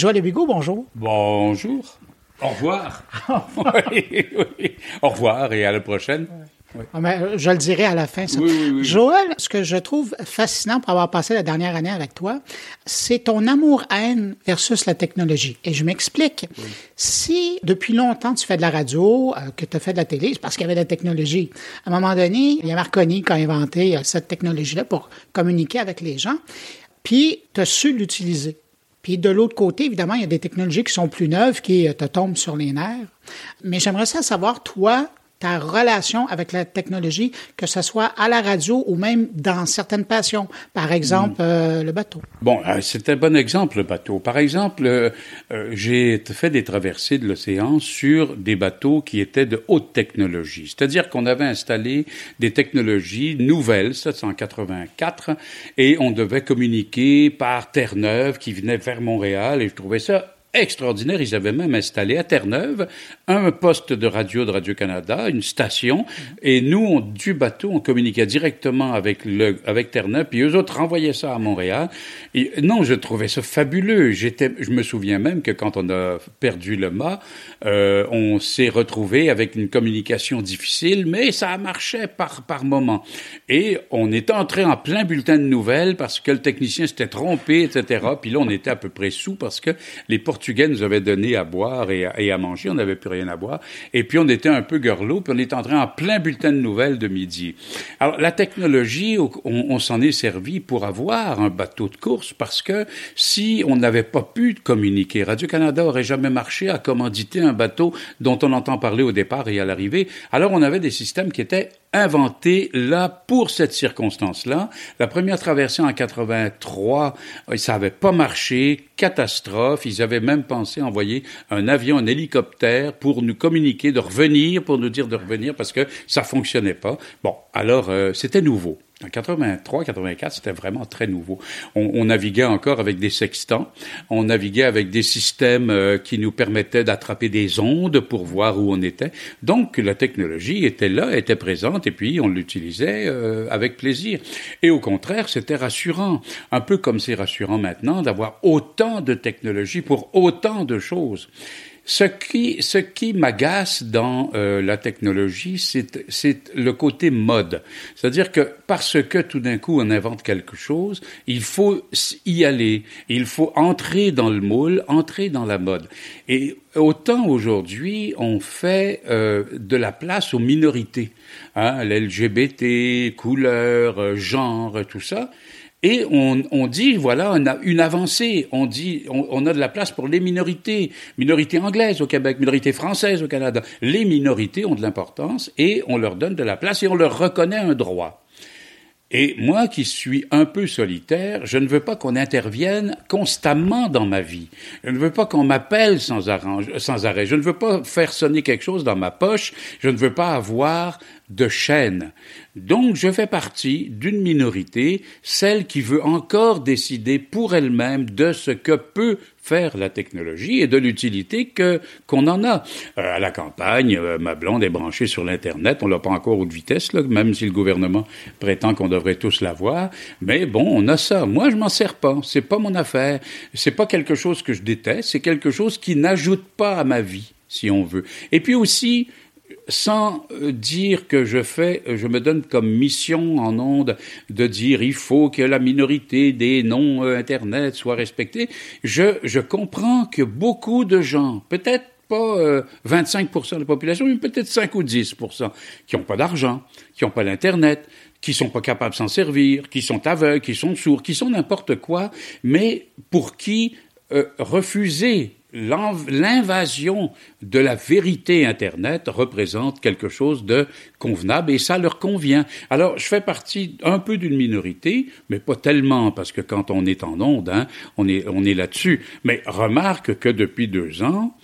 Joël Bigot, bonjour. Bonjour. Au revoir. Au revoir et à la prochaine. Ah, euh, je le dirai à la fin. Ça. Joël, ce que je trouve fascinant pour avoir passé la dernière année avec toi, c'est ton amour-haine versus la technologie. Et je m'explique. Si depuis longtemps tu fais de la radio, euh, que tu as fait de la télé, c'est parce qu'il y avait de la technologie. À un moment donné, il y a Marconi qui a inventé euh, cette technologie-là pour communiquer avec les gens, puis tu as su l'utiliser. Puis de l'autre côté, évidemment, il y a des technologies qui sont plus neuves, qui te tombent sur les nerfs. Mais j'aimerais savoir, toi, ta relation avec la technologie, que ce soit à la radio ou même dans certaines passions. Par exemple, mm. euh, le bateau. Bon, euh, c'est un bon exemple, le bateau. Par exemple, euh, j'ai fait des traversées de l'océan sur des bateaux qui étaient de haute technologie. C'est-à-dire qu'on avait installé des technologies nouvelles, 784, et on devait communiquer par Terre-Neuve qui venait vers Montréal, et je trouvais ça extraordinaire. Ils avaient même installé à Terre-Neuve un poste de radio de Radio-Canada, une station, et nous, on, du bateau, on communiquait directement avec, avec Terre-Neuve, puis eux autres renvoyaient ça à Montréal. Non, je trouvais ça fabuleux. J'étais, je me souviens même que quand on a perdu le mât, euh, on s'est retrouvé avec une communication difficile, mais ça marchait par, par moment. Et on était entré en plein bulletin de nouvelles parce que le technicien s'était trompé, etc. Puis là, on était à peu près sous parce que les portes Portugais nous avaient donné à boire et à, manger. On n'avait plus rien à boire. Et puis, on était un peu gurlot, puis on était entré en plein bulletin de nouvelles de midi. Alors, la technologie, on, s'en est servi pour avoir un bateau de course parce que si on n'avait pas pu communiquer, Radio-Canada aurait jamais marché à commanditer un bateau dont on entend parler au départ et à l'arrivée. Alors, on avait des systèmes qui étaient inventé là pour cette circonstance-là. La première traversée en 83, euh, ça avait pas marché, catastrophe. Ils avaient même pensé envoyer un avion, un hélicoptère pour nous communiquer de revenir, pour nous dire de revenir parce que ça fonctionnait pas. Bon, alors euh, c'était nouveau. En 83, 84, c'était vraiment très nouveau. On, on, naviguait encore avec des sextants, on naviguait avec des systèmes euh, qui nous permettaient d'attraper des ondes pour voir où on était. Donc la technologie était là, était présente, et puis on l'utilisait euh, avec plaisir. Et au contraire, c'était rassurant, un peu comme c'est rassurant maintenant d'avoir autant de technologie pour autant de choses. Ce qui, ce qui m'agace dans euh, la technologie, c'est le côté mode. C'est-à-dire que parce que tout d'un coup on invente quelque chose, il faut y aller, il faut entrer dans le moule, entrer dans la mode. Et autant aujourd'hui on fait euh, de la place aux minorités, hein, l'LGBT, couleur, euh, genre, tout ça. Et on, on, dit, voilà, on a une avancée. On dit, on, on, a de la place pour les minorités. Minorités anglaises au Québec, minorités françaises au Canada. Les minorités ont de l'importance et on leur donne de la place et on leur reconnaît un droit. Et moi qui suis un peu solitaire, je ne veux pas qu'on intervienne constamment dans ma vie. Je ne veux pas qu'on m'appelle sans, arrêt. Je ne veux pas faire sonner quelque chose dans ma poche. Je ne veux pas avoir de chaîne. Donc je fais partie d'une minorité, celle qui veut encore décider pour elle-même de ce que peut la technologie et de l'utilité que qu'on en a. Euh, à la campagne, euh, ma blonde est branchée sur l'internet, on l'a pas encore haute vitesse même si le gouvernement prétend qu'on devrait tous l'avoir, mais bon, on a ça. Moi, je m'en sers pas, c'est pas mon affaire, c'est pas quelque chose que je déteste, c'est quelque chose qui n'ajoute pas à ma vie si on veut. Et puis aussi, sans euh, dire que je fais, je me donne comme mission en onde de dire il faut que la minorité des noms euh, Internet soit respectée, je, je comprends que beaucoup de gens, peut-être pas 25% euh, de la population, mais peut-être 5 ou 10%, qui n'ont pas d'argent, qui n'ont pas d'Internet, qui sont pas capables de s'en servir, qui sont aveugles, qui sont sourds, qui sont n'importe quoi, mais pour qui refuser l'invasion de la vérité Internet représente quelque chose de convenable et ça leur convient. Alors, je fais partie un peu d'une minorité, mais pas tellement, parce que quand on est en onde, hein, on est, on est là-dessus. Mais remarque que depuis deux ans,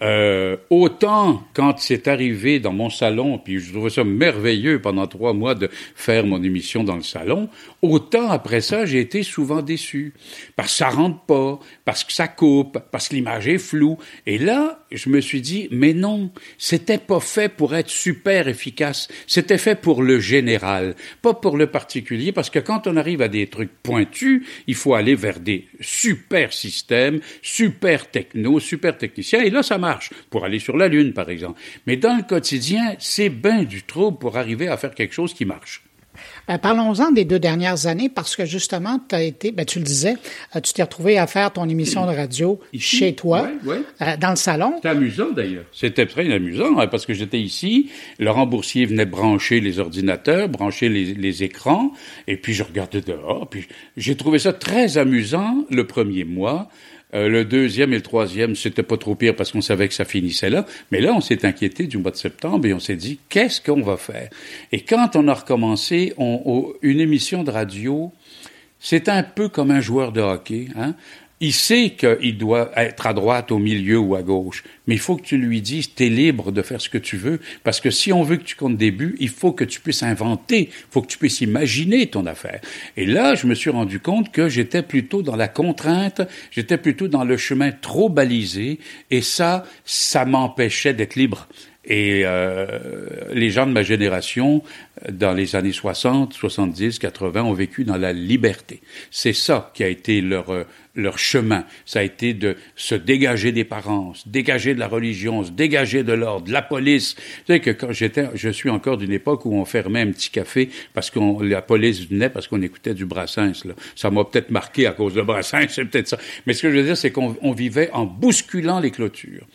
Euh, autant quand c'est arrivé dans mon salon, puis je trouvais ça merveilleux pendant trois mois de faire mon émission dans le salon, autant après ça, j'ai été souvent déçu. Parce que ça rentre pas, parce que ça coupe, parce que l'image est floue. Et là, je me suis dit, mais non, c'était pas fait pour être super efficace. C'était fait pour le général, pas pour le particulier, parce que quand on arrive à des trucs pointus, il faut aller vers des super systèmes, super techno, super techniciens, et là, ça marche, pour aller sur la Lune, par exemple. Mais dans le quotidien, c'est bien du trouble pour arriver à faire quelque chose qui marche. Ben, parlons-en des deux dernières années parce que justement, tu as été, ben, tu le disais, euh, tu t'es retrouvé à faire ton émission de radio chez toi, euh, dans le salon. C'était amusant d'ailleurs. C'était très amusant hein, parce que j'étais ici, Laurent Boursier venait brancher les ordinateurs, brancher les, les écrans, et puis je regardais dehors. Puis j'ai trouvé ça très amusant le premier mois. Euh, le deuxième et le troisième, c'était pas trop pire parce qu'on savait que ça finissait là. Mais là, on s'est inquiété du mois de septembre et on s'est dit, qu'est-ce qu'on va faire? Et quand on a recommencé, on, une émission de radio, c'est un peu comme un joueur de hockey. Hein? Il sait qu'il doit être à droite, au milieu ou à gauche, mais il faut que tu lui dises, tu es libre de faire ce que tu veux, parce que si on veut que tu comptes des buts, il faut que tu puisses inventer, il faut que tu puisses imaginer ton affaire. Et là, je me suis rendu compte que j'étais plutôt dans la contrainte, j'étais plutôt dans le chemin trop balisé, et ça, ça m'empêchait d'être libre. Et euh, les gens de ma génération, dans les années 60, 70, 80, ont vécu dans la liberté. C'est ça qui a été leur, euh, leur chemin. Ça a été de se dégager des parents, se dégager de la religion, se dégager de l'ordre, de la police. Vous savez que quand j'étais, je suis encore d'une époque où on fermait un petit café parce que la police venait parce qu'on écoutait du Brassens. Là. Ça m'a peut-être marqué à cause de Brassens, c'est peut-être ça. Mais ce que je veux dire, c'est qu'on vivait en bousculant les clôtures.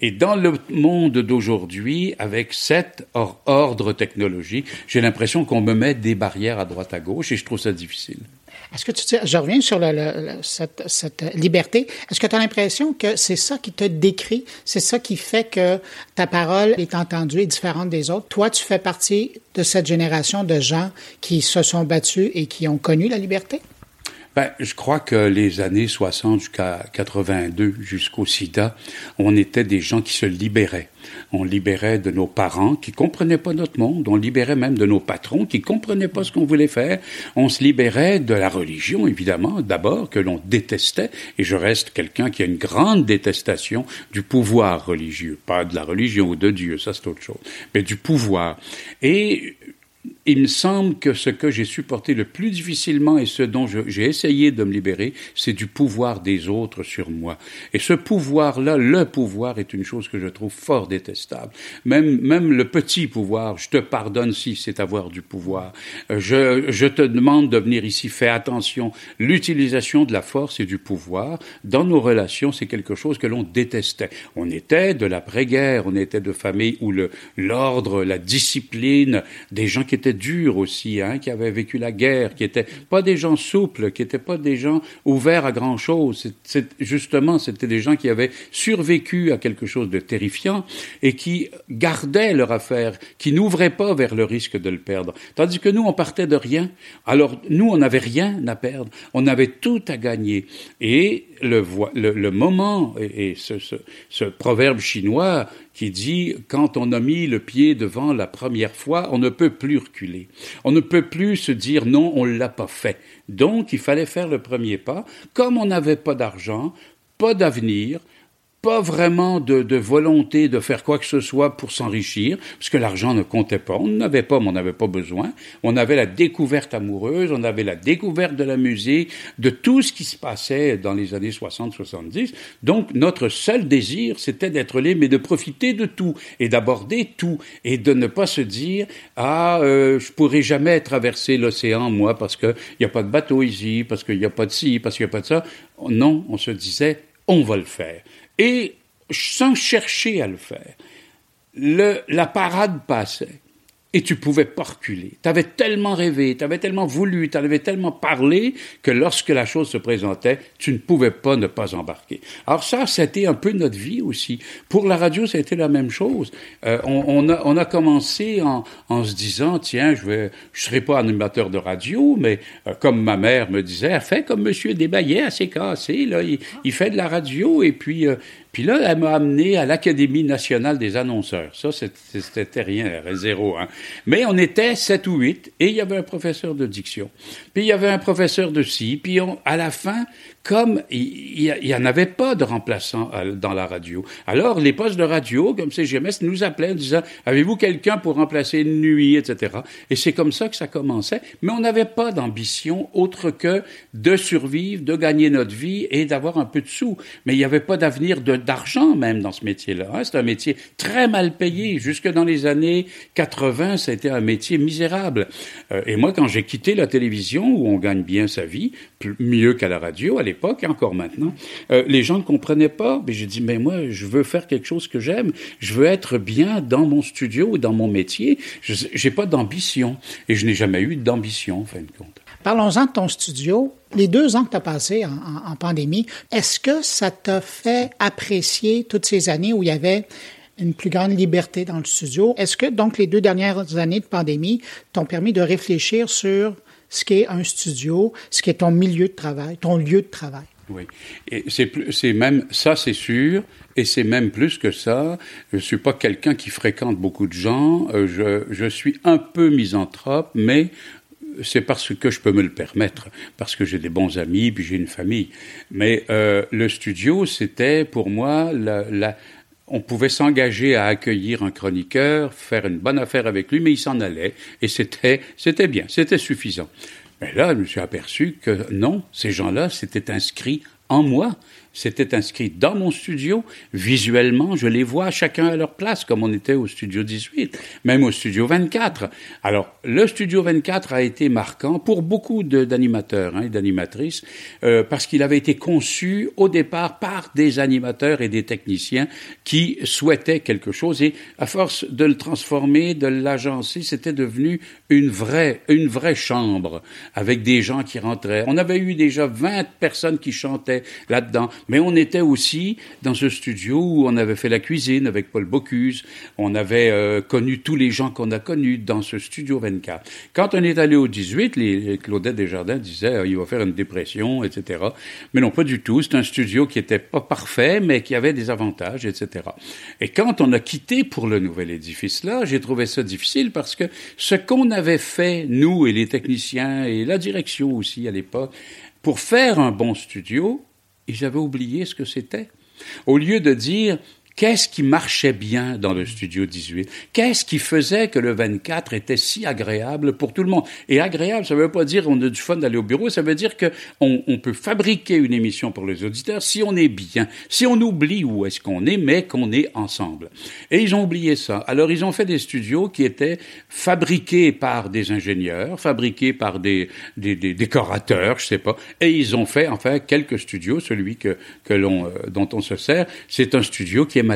Et dans le monde d'aujourd'hui, avec cet ordre technologique, j'ai l'impression qu'on me met des barrières à droite à gauche et je trouve ça difficile. Est-ce que tu je reviens sur cette, liberté. Est-ce que tu as l'impression que c'est ça qui te décrit, c'est ça qui fait que ta parole est entendue et différente des autres? Toi, tu fais partie de cette génération de gens qui se sont battus et qui ont connu la liberté? Ben, je crois que les années 60 jusqu'à 82, jusqu'au sida, on était des gens qui se libéraient. On libérait de nos parents qui comprenaient pas notre monde. On libérait même de nos patrons qui comprenaient pas ce qu'on voulait faire. On se libérait de la religion, évidemment, d'abord, que l'on détestait. Et je reste quelqu'un qui a une grande détestation du pouvoir religieux. Pas de la religion ou de Dieu, ça c'est autre chose. Mais du pouvoir. Et il me semble que ce que j'ai supporté le plus difficilement et ce dont j'ai essayé de me libérer, c'est du pouvoir des autres sur moi. Et ce pouvoir-là, le pouvoir est une chose que je trouve fort détestable. Même, même le petit pouvoir, je te pardonne si c'est avoir du pouvoir. Euh, je, je te demande de venir ici, fais attention. L'utilisation de la force et du pouvoir dans nos relations, c'est quelque chose que l'on détestait. On était de l'après-guerre, on était de familles où l'ordre, la discipline, des gens qui étaient durs aussi, hein, qui avaient vécu la guerre, qui étaient pas des gens souples, qui étaient pas des gens ouverts à grand chose. C'est, justement, c'était des gens qui avaient survécu à quelque chose de terrifiant et qui gardaient leur affaire, qui n'ouvraient pas vers le risque de le perdre. Tandis que nous, on partait de rien. Alors, nous, on n'avait rien à perdre. On avait tout à gagner. Et le, le, le moment, et, ce, ce proverbe chinois qui dit quand on a mis le pied devant la première fois, on ne peut plus reculer. On ne peut plus se dire non, on l'a pas fait. Donc il fallait faire le premier pas. Comme on n'avait pas d'argent, pas d'avenir, pas vraiment de, de, volonté de faire quoi que ce soit pour s'enrichir, parce que l'argent ne comptait pas. On n'avait pas, mais on n'avait pas besoin. On avait la découverte amoureuse, on avait la découverte de la musique, de tout ce qui se passait dans les années 60-70. Donc, notre seul désir, c'était d'être libre, mais de profiter de tout et d'aborder tout et de ne pas se dire, ah, euh, je pourrais jamais traverser l'océan, moi, parce qu'il n'y a pas de bateau ici, parce qu'il n'y a pas de ci, parce qu'il n'y a pas de ça. Non, on se disait, on va le faire et sans chercher à le faire. La parade passait. Et tu pouvais pas reculer. Tu avais tellement rêvé, tu avais tellement voulu, tu avais tellement parlé que lorsque la chose se présentait, tu ne pouvais pas ne pas embarquer. Alors ça, c'était un peu notre vie aussi. Pour la radio, ça a été la même chose. Euh, on, on, a, on a commencé en, en se disant, tiens, je vais, je serai pas animateur de radio, mais euh, comme ma mère me disait, fais comme Monsieur Desbaillet, assez cassé, là, il, il, fait de la radio, et puis euh, puis là, elle m'a amené à l'Académie nationale des annonceurs. Ça, c'était rien, zéro. Hein. Mais on était sept ou huit, et il y avait un professeur de diction. Puis il y avait un professeur de ci. Puis à la fin, comme il n'y en avait pas de remplaçant dans la radio. Alors, les postes de radio, comme CGMS, nous appelaient en disant, avez-vous quelqu'un pour remplacer une nuit, etc. Et c'est comme ça que ça commençait. Mais on n'avait pas d'ambition autre que de survivre, de gagner notre vie et d'avoir un peu de sous. Mais il n'y avait pas d'avenir d'argent même dans ce métier-là. Hein. C'est un métier très mal payé. Jusque dans les années 80, c'était un métier misérable. Euh, et moi, quand j'ai quitté la télévision, où on gagne bien sa vie, mieux qu'à la radio, à l'époque et encore maintenant, euh, les gens ne comprenaient pas. Mais j'ai dit, mais moi, je veux faire quelque chose que j'aime. Je veux être bien dans mon studio ou dans mon métier. Je n'ai pas d'ambition. Et je n'ai jamais eu d'ambition, en fin de compte. Parlons-en de ton studio. Les deux ans que tu as passés en, pandémie, est-ce que ça t'a fait apprécier toutes ces années où il y avait une plus grande liberté dans le studio? Est-ce que donc les deux dernières années de pandémie t'ont permis de réfléchir sur ce qu'est un studio, ce qu'est ton milieu de travail, ton lieu de travail? Oui, c'est même ça, c'est sûr, et c'est même plus que ça. Je suis pas quelqu'un qui fréquente beaucoup de gens. Euh, je, je suis un peu misanthrope, mais c'est parce que je peux me le permettre, parce que j'ai des bons amis, puis j'ai une famille. Mais euh, le studio, c'était pour moi la, on pouvait s'engager à accueillir un chroniqueur, faire une bonne affaire avec lui, mais il s'en allait, et c'était, c'était bien, c'était suffisant. Mais là, je me suis aperçu que non, ces gens-là s'étaient inscrits en moi c'était inscrit dans mon studio. Visuellement, je les vois chacun à leur place, comme on était au studio 18, même au studio 24. Alors, le studio 24 a été marquant pour beaucoup d'animateurs hein, et d'animatrices, euh, parce qu'il avait été conçu au départ par des animateurs et des techniciens qui souhaitaient quelque chose. Et à force de le transformer, de l'agencer, c'était devenu une vraie, une vraie chambre avec des gens qui rentraient. On avait eu déjà 20 personnes qui chantaient là-dedans. Mais on était aussi dans ce studio où on avait fait la cuisine avec Paul Bocuse, on avait euh, connu tous les gens qu'on a connus dans ce studio 24. Quand on est allé au 18, les, Claudette Desjardins disait euh, il va faire une dépression, etc. Mais non, pas du tout. C'est un studio qui était pas parfait, mais qui avait des avantages, etc. Et quand on a quitté pour le nouvel édifice là, j'ai trouvé ça difficile parce que ce qu'on avait fait, nous et les techniciens et la direction aussi à l'époque, pour faire un bon studio, et j'avais oublié ce que c'était. Au lieu de dire Qu'est-ce qui marchait bien dans le studio 18 Qu'est-ce qui faisait que le 24 était si agréable pour tout le monde? Et agréable, ça ne veut pas dire on a du fun d'aller au bureau, ça veut dire qu'on on peut fabriquer une émission pour les auditeurs si on est bien, si on oublie où est-ce qu'on est, mais qu'on est ensemble. Et ils ont oublié ça. Alors ils ont fait des studios qui étaient fabriqués par des ingénieurs, fabriqués par des, décorateurs, je sais pas, et ils ont fait enfin quelques studios. Celui que, que l'on, euh, dont on se sert, c'est un studio qui est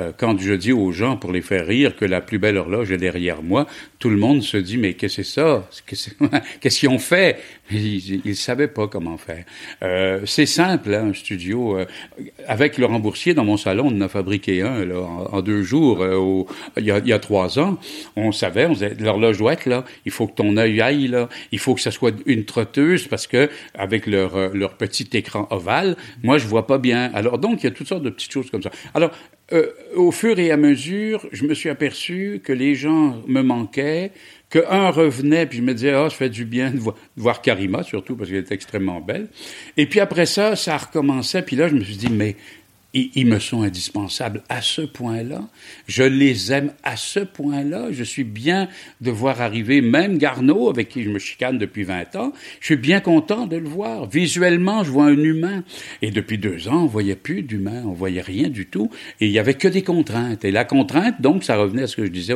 Euh, quand je dis aux gens, pour les faire rire, que la plus belle horloge est derrière moi, tout le monde se dit, mais qu'est-ce que c'est ça? Qu'est-ce qu'ils ont fait? Ils ne savaient pas comment faire. Euh, c'est simple, hein, un studio. Euh, avec Laurent Boursier, dans mon salon, on en a fabriqué un là, en, deux jours, il, y a, trois ans. On savait, on l'horloge doit être là, il faut que ton œil aille là, il faut que ça soit une trotteuse, parce que avec leur, leur petit écran ovale, moi, je vois pas bien. Alors donc, il y a toutes sortes de petites choses comme ça. Alors, euh, au fur et à mesure, je me suis aperçu que les gens me manquaient, qu'un revenait, puis je me disais, oh, ça fait du bien de de voir Karima, surtout parce qu'elle est extrêmement belle. Et puis après ça, ça recommençait, puis là, je me suis dit, mais ils, me sont indispensables à ce point-là. Je les aime à ce point-là. Je suis bien de voir arriver même Garneau, avec qui je me chicane depuis 20 ans. Je suis bien content de le voir. Visuellement, je vois un humain. Et depuis deux ans, on voyait plus d'humain. On voyait rien du tout. Et il y avait que des contraintes. Et la contrainte, donc, ça revenait à ce que je disais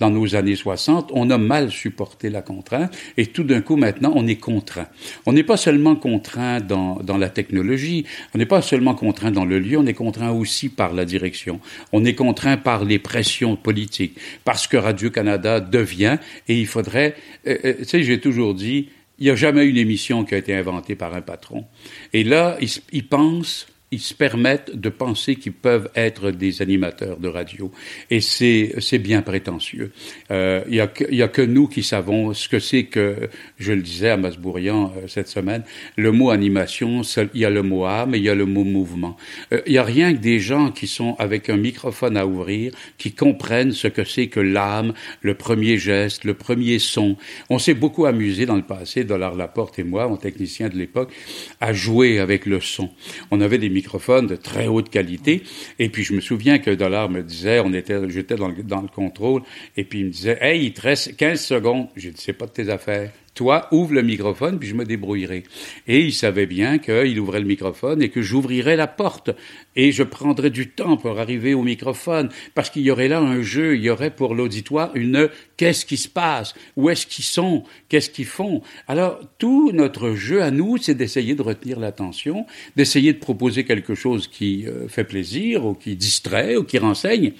dans nos années 60. On a mal supporté la contrainte. Et tout d'un coup, maintenant, on est contraint. On n'est pas seulement contraint dans, dans la technologie. On n'est pas seulement contraint dans le lieu on est contraint aussi par la direction. On est contraint par les pressions politiques, parce que Radio-Canada devient, et il faudrait, euh, euh, tu sais, j'ai toujours dit, il n'y a jamais une émission qui a été inventée par un patron. Et là, il pensent ils se permettent de penser qu'ils peuvent être des animateurs de radio. Et c'est, bien prétentieux. Euh, il n'y a, a, que nous qui savons ce que c'est que, je le disais à Masbourian euh, cette semaine, le mot animation, il y a le mot âme et il y a le mot mouvement. Euh, il n'y a rien que des gens qui sont avec un microphone à ouvrir, qui comprennent ce que c'est que l'âme, le premier geste, le premier son. On s'est beaucoup amusé dans le passé, Dollar Laporte et moi, mon technicien de l'époque, à jouer avec le son. On avait des de très haute qualité. Et puis je me souviens que Dollar me disait, on était, j'étais dans le, dans le contrôle, et puis il me disait, hey, il te reste 15 secondes. J'ai dit, c'est pas de tes affaires toi, ouvre le microphone, puis je me débrouillerai. Et il savait bien qu'il ouvrait le microphone et que j'ouvrirais la porte. Et je prendrais du temps pour arriver au microphone, parce qu'il y aurait là un jeu, il y aurait pour l'auditoire une qu'est-ce qui se passe, où est-ce qu'ils sont, qu'est-ce qu'ils font? Alors, tout notre jeu à nous, c'est d'essayer de retenir l'attention, d'essayer de proposer quelque chose qui euh, fait plaisir, ou qui distrait, ou qui renseigne.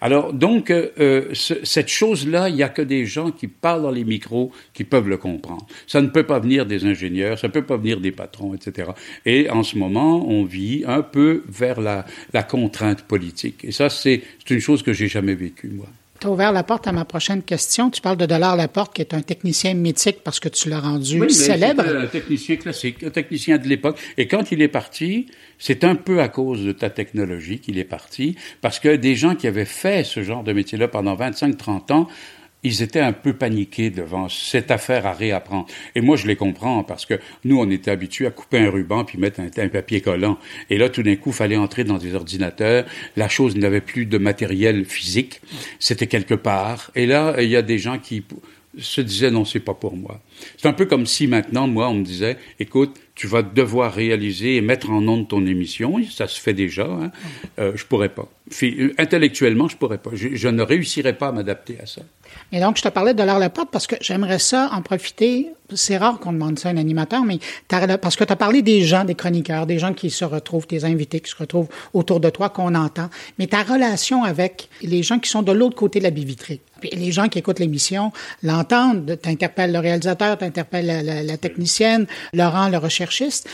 Alors, donc, euh, euh cette chose-là, il n'y a que des gens qui parlent dans les micros qui peuvent le comprendre. Ça ne peut pas venir des ingénieurs, ça ne peut pas venir des patrons, etc. Et en ce moment, on vit un peu vers la, la contrainte politique. Et ça, c'est une chose que j'ai jamais vécue, moi. Tu as ouvert la porte à ma prochaine question. Tu parles de Dollar Laporte, qui est un technicien mythique parce que tu l'as rendu oui, célèbre. un technicien classique, un technicien de l'époque. Et quand il est parti, c'est un peu à cause de ta technologie qu'il est parti, parce que des gens qui avaient fait ce genre de métier-là pendant 25-30 ans ils étaient un peu paniqués devant cette affaire à réapprendre. Et moi, je les comprends parce que nous, on était habitués à couper un ruban puis mettre un, papier collant. Et là, tout d'un coup, fallait entrer dans des ordinateurs. La chose n'avait plus de matériel physique. C'était quelque part. Et là, il y a des gens qui se disaient non, c'est pas pour moi. C'est un peu comme si maintenant, moi, on me disait, écoute, tu vas devoir réaliser et mettre en onde ton émission. Ça se fait déjà. Hein. Euh, je pourrais pas. Intellectuellement, je pourrais pas. Je, je ne réussirais pas à m'adapter à ça. Et donc, je te parlais de l'art la porte parce que j'aimerais ça en profiter. C'est rare qu'on demande ça à un animateur, mais parce que tu as parlé des gens, des chroniqueurs, des gens qui se retrouvent, des invités qui se retrouvent autour de toi, qu'on entend. Mais ta relation avec les gens qui sont de l'autre côté de la billetterie. Les gens qui écoutent l'émission l'entendent, t'interpelles le réalisateur, t'interpelles la, la, technicienne, Laurent, le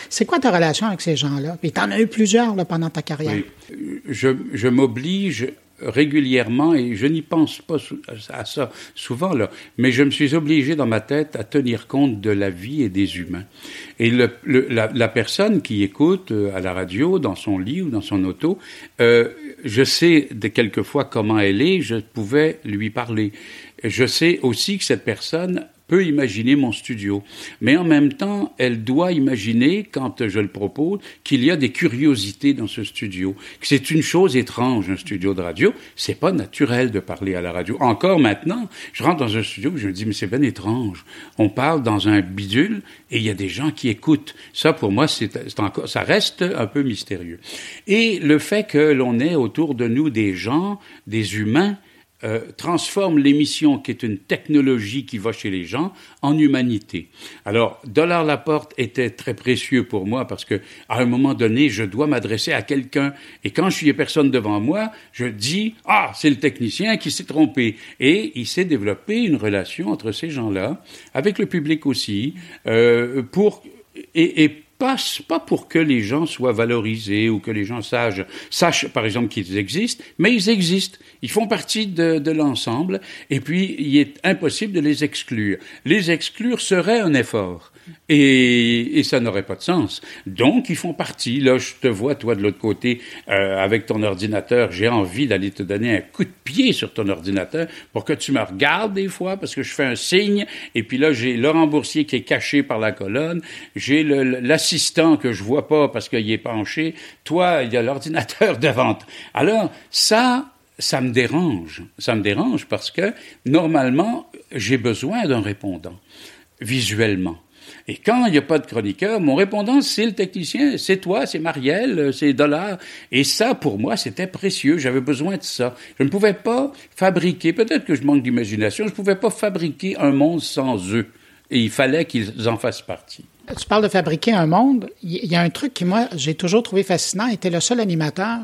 C'est quoi ta relation avec ces gens-là? Puis t'en as eu plusieurs pendant ta carrière. Je, m'oblige régulièrement, et je n'y pense pas à ça souvent, mais je me suis obligé dans ma tête à tenir compte de la vie et des humains. Et la, personne qui écoute euh, à la radio, dans son lit ou dans son auto, euh, je sais quelquefois comment elle est, je pouvais lui parler. Je sais aussi que cette personne peut imaginer mon studio. Mais en même temps, elle doit imaginer, quand je le propose, qu'il y a des curiosités dans ce studio. C'est une chose étrange, un studio de radio. C'est pas naturel de parler à la radio. Encore maintenant, je rentre dans un studio je me dis, mais c'est bien étrange. On parle dans un bidule et il y a des gens qui écoutent. Ça, pour moi, c'est encore, ça reste un peu mystérieux. Et le fait que l'on ait autour de nous des gens, des humains, euh, transforme l'émission, qui est une technologie qui va chez les gens, en humanité. Alors, Dollar Laporte était très précieux pour moi parce que, à un moment donné, je dois m'adresser à quelqu'un. Et quand je suis personne devant moi, je dis, ah, c'est le technicien qui s'est trompé. Et il s'est développé une relation entre ces gens-là, avec le public aussi, euh, pour, et, pas, pour que les gens soient valorisés ou que les gens sachent, sachent par exemple, qu'ils existent, mais ils existent. Ils font partie de, de l'ensemble et puis il est impossible de les exclure. Les exclure serait un effort. Et, ça n'aurait pas de sens. Donc, ils font partie. Là, je te vois, toi, de l'autre côté, euh, avec ton ordinateur. J'ai envie d'aller te donner un coup de pied sur ton ordinateur pour que tu me regardes des fois, parce que je fais un signe. Et puis là, j'ai Laurent Boursier qui est caché par la colonne. J'ai l'assistant que je vois pas parce qu'il est penché. Toi, il y a l'ordinateur devant. Alors, ça, ça me dérange. Ça me dérange parce que, normalement, j'ai besoin d'un répondant, visuellement. Et quand il n'y a pas de chroniqueur, mon répondant, c'est le technicien, c'est toi, c'est Marielle, c'est Dollar. Et ça, pour moi, c'était précieux. J'avais besoin de ça. Je ne pouvais pas fabriquer, peut-être que je manque d'imagination, je ne pouvais pas fabriquer un monde sans eux. Et il fallait qu'ils en fassent partie. Tu parles de fabriquer un monde. Il y a un truc qui, moi, j'ai toujours trouvé fascinant, était le seul animateur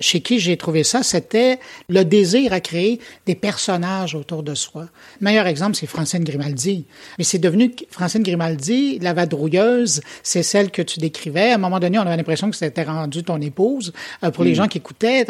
chez qui j'ai trouvé ça, c'était le désir à créer des personnages autour de soi. Le meilleur exemple, c'est Francine Grimaldi. Mais c'est devenu Francine Grimaldi, la vadrouilleuse, c'est celle que tu décrivais. À un moment donné, on avait l'impression que c'était rendu ton épouse. Euh, pour les hmm. gens qui écoutaient,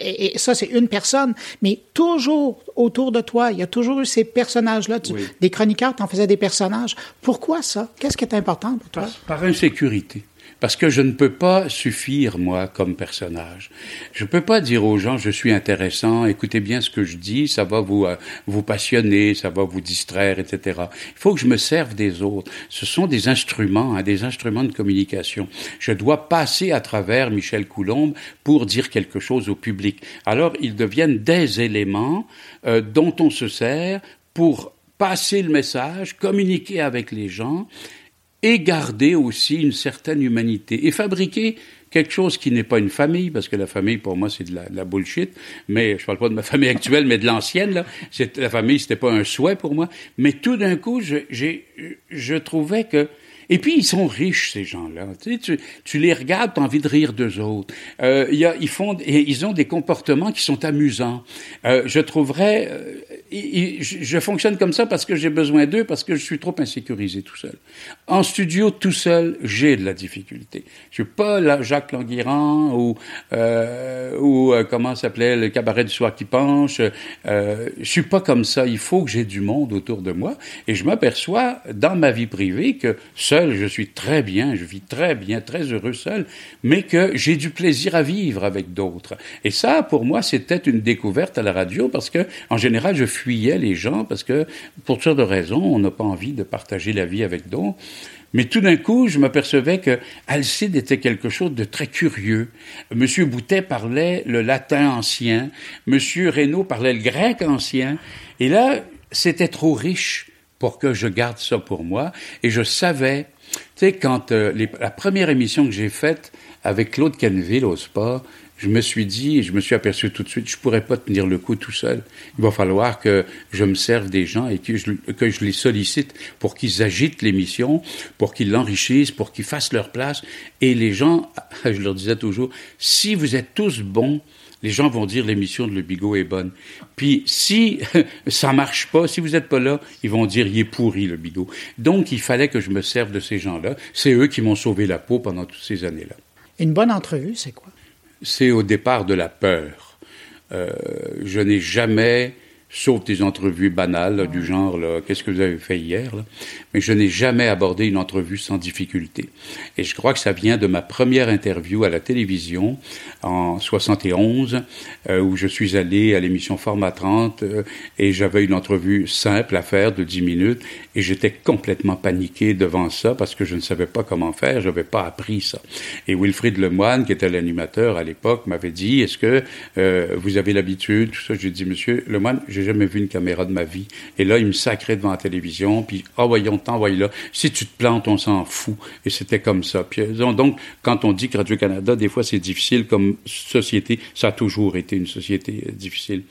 et, ça, c'est une personne, mais toujours autour de toi, il y a toujours eu ces personnages-là. Des chroniqueurs, tu en faisais des personnages. Pourquoi ça? Qu'est-ce qui est important pour toi? par insécurité. Parce que je ne peux pas suffire, moi, comme personnage. Je ne peux pas dire aux gens, je suis intéressant, écoutez bien ce que je dis, ça va vous, euh, vous passionner, ça va vous distraire, etc. Il faut que je me serve des autres. Ce sont des instruments, hein, des instruments de communication. Je dois passer à travers Michel Coulombe pour dire quelque chose au public. Alors, ils deviennent des éléments euh, dont on se sert pour passer le message, communiquer avec les gens et garder aussi une certaine humanité et fabriquer quelque chose qui n'est pas une famille, parce que la famille, pour moi, c'est de la, bullshit, mais je parle pas de ma famille actuelle, mais de l'ancienne, là. La famille, c'était pas un souhait pour moi. Mais tout d'un coup, je, je trouvais que et puis, ils sont riches, ces gens-là. Tu, sais, tu, les regardes, tu as envie de rire d'eux autres. Euh, y a, ils, font, ils ont des comportements qui sont amusants. Euh, je trouverais... Je, fonctionne comme ça parce que j'ai besoin d'eux, parce que je suis trop insécurisé tout seul. En studio, tout seul, j'ai de la difficulté. Je suis pas là, Jacques Languirand ou, euh, ou euh, comment s'appelait le cabaret du soir qui penche. Euh, je suis pas comme ça. Il faut que j'ai du monde autour de moi. Et je m'aperçois dans ma vie privée que seul, je suis très bien, je vis très bien, très heureux seul, mais que j'ai du plaisir à vivre avec d'autres. Et ça, pour moi, c'était une découverte à la radio parce que, en général, je fuyais les gens parce que, pour toutes sortes de raisons, on n'a pas envie de partager la vie avec d'autres. Mais tout d'un coup, je m'apercevais que Alcide était quelque chose de très curieux. Monsieur Boutet parlait le latin ancien, Monsieur Reynaud parlait le grec ancien, et là, c'était trop riche pour que je garde ça pour moi. Et je savais, tu sais, quand euh, la première émission que j'ai faite avec Claude Canville au sport, je me suis dit, je me suis aperçu tout de suite, je pourrais pas tenir le coup tout seul. Il va falloir que je me serve des gens et que je, que je les sollicite pour qu'ils agitent l'émission, pour qu'ils l'enrichissent, pour qu'ils fassent leur place. Et les gens, je leur disais toujours, si vous êtes tous bons, les gens vont dire l'émission de Le Bigot est bonne. Puis si ça marche pas, si vous n'êtes pas là, ils vont dire il est pourri le Bigot. Donc il fallait que je me serve de ces gens-là. C'est eux qui m'ont sauvé la peau pendant toutes ces années-là. Une bonne entrevue, c'est quoi? C'est au départ de la peur. Euh, je n'ai jamais sauf des entrevues banales du genre qu'est-ce que vous avez fait hier mais je n'ai jamais abordé une entrevue sans difficulté. Et je crois que ça vient de ma première interview à la télévision en 71 euh, où je suis allé à l'émission Format 30 euh, et j'avais une entrevue simple à faire de 10 minutes et j'étais complètement paniqué devant ça parce que je ne savais pas comment faire, je n'avais pas appris ça. Et Wilfrid Lemoine, qui était l'animateur à l'époque, m'avait dit est-ce que euh, vous avez l'habitude tout ça? J'ai dit monsieur Lemoine, j'ai jamais vu une caméra de ma vie. Et là, il me sacrait devant la télévision, puis ah voyons, t'envoie là. Si tu te plantes, on s'en fout. Et c'était comme ça. Puis, donc, quand on dit que Radio Canada, des fois c'est difficile comme société, ça a toujours été une société euh, difficile.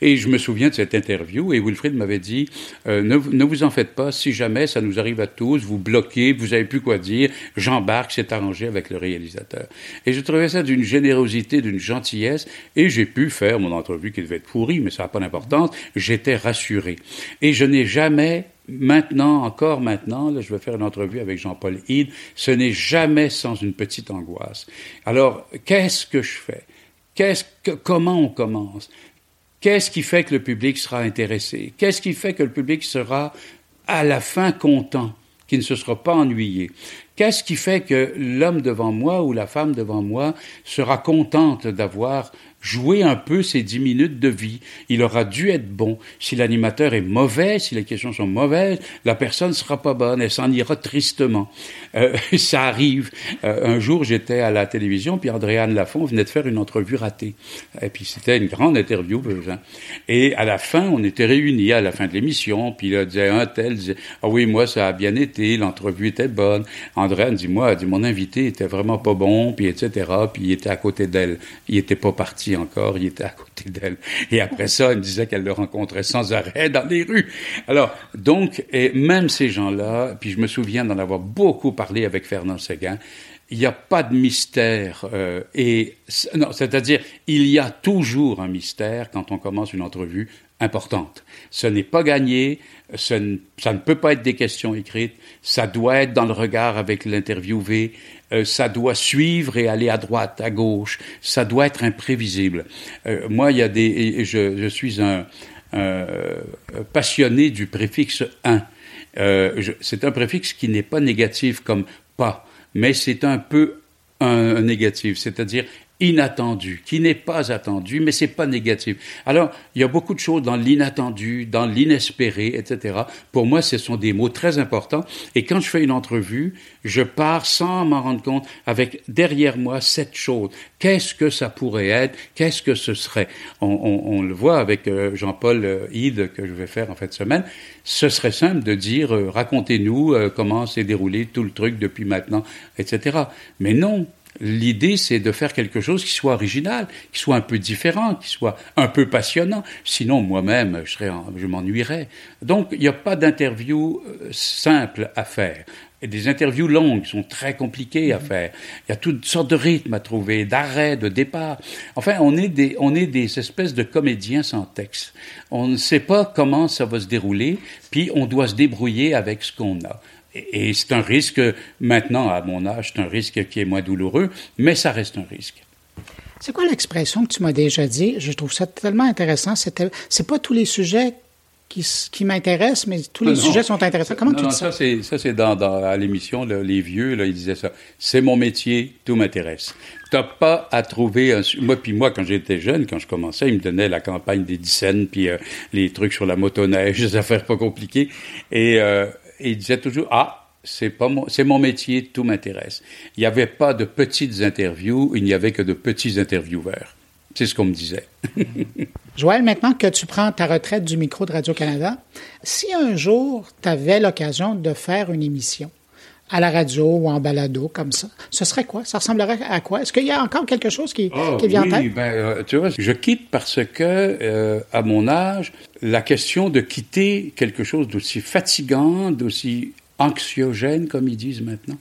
Et je me souviens de cette interview et Wilfrid m'avait dit euh, ne, ne, vous en faites pas, si jamais ça nous arrive à tous, vous bloquez, vous avez plus quoi dire, j'embarque, c'est arrangé avec le réalisateur. Et je trouvais ça d'une générosité, d'une gentillesse, et j'ai pu faire mon entrevue qui devait être pourrie, mais ça n'a pas d'importance. J'étais rassuré. Et je n'ai jamais maintenant, encore maintenant, là, je vais faire une entrevue avec Jean-Paul Hyde, ce n'est jamais sans une petite angoisse. Alors, qu'est-ce que je fais? Qu'est-ce que, comment on commence? Qu'est-ce qui fait que le public sera intéressé? Qu'est-ce qui fait que le public sera à la fin content, qui ne se sera pas ennuyé? Qu'est-ce qui fait que l'homme devant moi ou la femme devant moi sera contente d'avoir jouer un peu ces dix minutes de vie. Il aura dû être bon. Si l'animateur est mauvais, si les questions sont mauvaises, la personne ne sera pas bonne, elle s'en ira tristement. Euh, ça arrive. Euh, un jour, j'étais à la télévision, puis Andréane Lafont venait de faire une entrevue ratée. Et puis c'était une grande interview. Hein. Et à la fin, on était réunis à la fin de l'émission, puis il disait un tel disait ah oui moi ça a bien été, l'entrevue était bonne. André dit moi, dit mon invité était vraiment pas bon, puis etc. Puis il était à côté d'elle, il était pas parti encore, il était à côté d'elle. Et après ça, elle me disait qu'elle le rencontrait sans arrêt dans les rues. Alors donc, et même ces gens-là, puis je me souviens d'en avoir beaucoup parlé avec Fernand Séguin. Il n'y a pas de mystère euh, et non, c'est-à-dire il y a toujours un mystère quand on commence une entrevue importante. Ce n'est pas gagné, ça ne peut pas être des questions écrites, ça doit être dans le regard avec l'interviewé, euh, ça doit suivre et aller à droite, à gauche, ça doit être imprévisible. Euh, moi, il y a des, je, je suis un, passionné du préfixe un. Euh, c'est un préfixe qui n'est pas négatif comme pas, mais c'est un peu un négatif, c'est-à-dire inattendu, qui n'est pas attendu, mais c'est pas négatif. Alors, il y a beaucoup de choses dans l'inattendu, dans l'inespéré, etc. Pour moi, ce sont des mots très importants. Et quand je fais une entrevue, je pars sans m'en rendre compte avec derrière moi cette chose. Qu'est-ce que ça pourrait être? Qu'est-ce que ce serait? On, le voit avec euh, Jean-Paul Hyde euh, que je vais faire en fin de semaine. Ce serait simple de dire euh, racontez-nous comment s'est déroulé tout le truc depuis maintenant, etc. Mais non, L'idée, c'est de faire quelque chose qui soit original, qui soit un peu différent, qui soit un peu passionnant. Sinon, moi-même, je, serais, je m'ennuierais. Donc, il n'y a pas d'interview euh, simple à faire. Et des interviews longues sont très compliquées à mm-hmm. faire. Il y a toutes sortes de rythmes à trouver, d'arrêts, de départs. Enfin, on est des, on est des espèces de comédiens sans texte. On ne sait pas comment ça va se dérouler, puis on doit se débrouiller avec ce qu'on a. Et, c'est un risque, maintenant, à mon âge, c'est un risque qui est moins douloureux, mais ça reste un risque. C'est quoi l'expression que tu m'as déjà dit? Je trouve ça tellement intéressant. C'est pas tous les sujets qui, qui m'intéressent, mais tous les sujets sont intéressants. Comment tu dis ça? Ça, c'est dans, dans, à l'émission, les vieux, là, ils disaient ça. C'est mon métier, tout m'intéresse. T'as pas à trouver un... Moi, puis moi, quand j'étais jeune, quand je commençais, ils me donnaient la campagne des Dixaines, puis euh, les trucs sur la motoneige, des affaires pas compliquées. Et, euh, et il disait toujours Ah, c'est pas mon, c'est mon métier, tout m'intéresse. Il n'y avait pas de petites interviews, il n'y avait que de petits intervieweurs. C'est ce qu'on me disait. Joël, maintenant que tu prends ta retraite du micro de Radio-Canada, si un jour tu avais l'occasion de faire une émission à la radio ou en balado comme ça, ce serait quoi? Ça ressemblerait à quoi? Est-ce qu'il y a encore quelque chose qui, oh, qui vient en tête? Ben, euh, tu vois, je quitte parce que, euh, à mon âge, la question de quitter quelque chose d'aussi fatigant, d'aussi anxiogène, comme ils disent maintenant,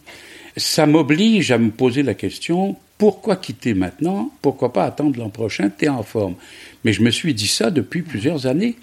ça m'oblige à me poser la question, pourquoi quitter maintenant? Pourquoi pas attendre l'an prochain? T'es en forme. Mais je me suis dit ça depuis plusieurs années.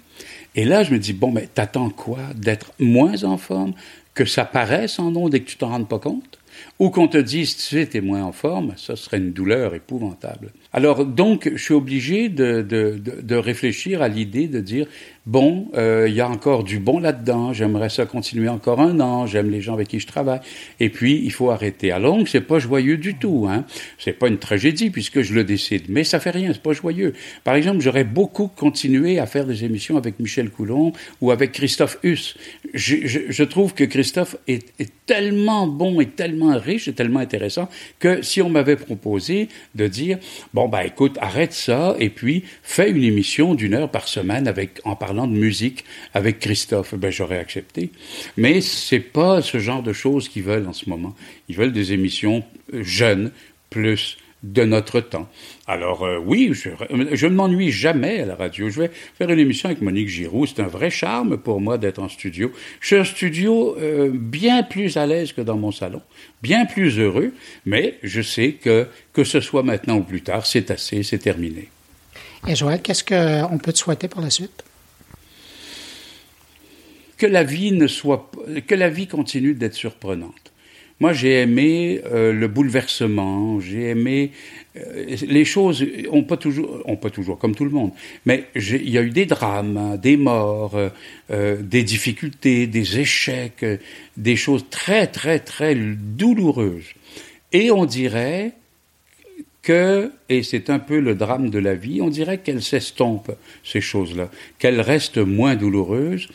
Et là, je me dis, bon, mais t'attends quoi? D'être moins en forme? Que ça paraisse en ondes et que tu t'en rendes pas compte, ou qu'on te dise, tu t'es moins en forme, ça serait une douleur épouvantable. Alors donc, je suis obligé de, de, de, réfléchir à l'idée de dire, bon, euh, il y a encore du bon là-dedans, j'aimerais ça continuer encore un an, j'aime les gens avec qui je travaille, et puis il faut arrêter. À longue, c'est pas joyeux du tout, hein. C'est pas une tragédie puisque je le décide, mais ça fait rien, c'est pas joyeux. Par exemple, j'aurais beaucoup continué à faire des émissions avec Michel Coulomb ou avec Christophe Huss. Je, je, je trouve que Christophe est, est tellement bon et tellement riche et tellement intéressant que si on m'avait proposé de dire, bon, bah écoute, arrête ça et puis fais une émission d'une heure par semaine avec, en parlant de musique avec Christophe, ben j'aurais accepté. Mais c'est pas ce genre de choses qu'ils veulent en ce moment. Ils veulent des émissions euh, jeunes, plus de notre temps. Alors euh, oui, je, je ne m'ennuie jamais à la radio. Je vais faire une émission avec Monique Giroux. C'est un vrai charme pour moi d'être en studio. Je suis en studio euh, bien plus à l'aise que dans mon salon, bien plus heureux, mais je sais que que ce soit maintenant ou plus tard, c'est assez, c'est terminé. Et Joël, qu'est-ce qu'on peut te souhaiter pour la suite? que la vie ne soit, que la vie continue d'être surprenante. Moi, j'ai aimé euh, le bouleversement, j'ai aimé euh, les choses. On pas toujours, on pas toujours comme tout le monde, mais il y a eu des drames, des morts, euh, des difficultés, des échecs, des choses très très très douloureuses. Et on dirait que, et c'est un peu le drame de la vie, on dirait qu'elles s'estompent ces choses-là, qu'elles restent moins douloureuses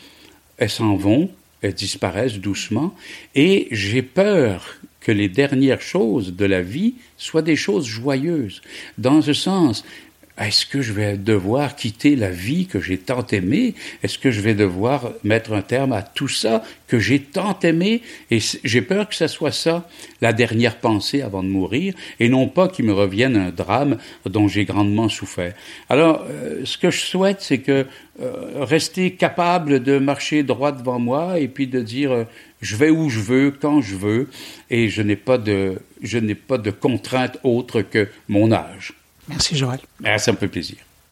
elles s'en vont, disparaissent doucement, et j'ai peur que les dernières choses de la vie soient des choses joyeuses. Dans ce sens, est-ce que je vais devoir quitter la vie que j'ai tant aimée? Est-ce que je vais devoir mettre un terme à tout ça que j'ai tant aimé? Et j'ai peur que ce soit ça, la dernière pensée avant de mourir, et non pas qu'il me revienne un drame dont j'ai grandement souffert. Alors, euh, ce que je souhaite, c'est que euh, rester capable de marcher droit devant moi et puis de dire euh, je vais où je veux, quand je veux, et je n'ai pas de, je n'ai pas de contrainte autre que mon âge. Merci Joël. Ah, ça me fait plaisir.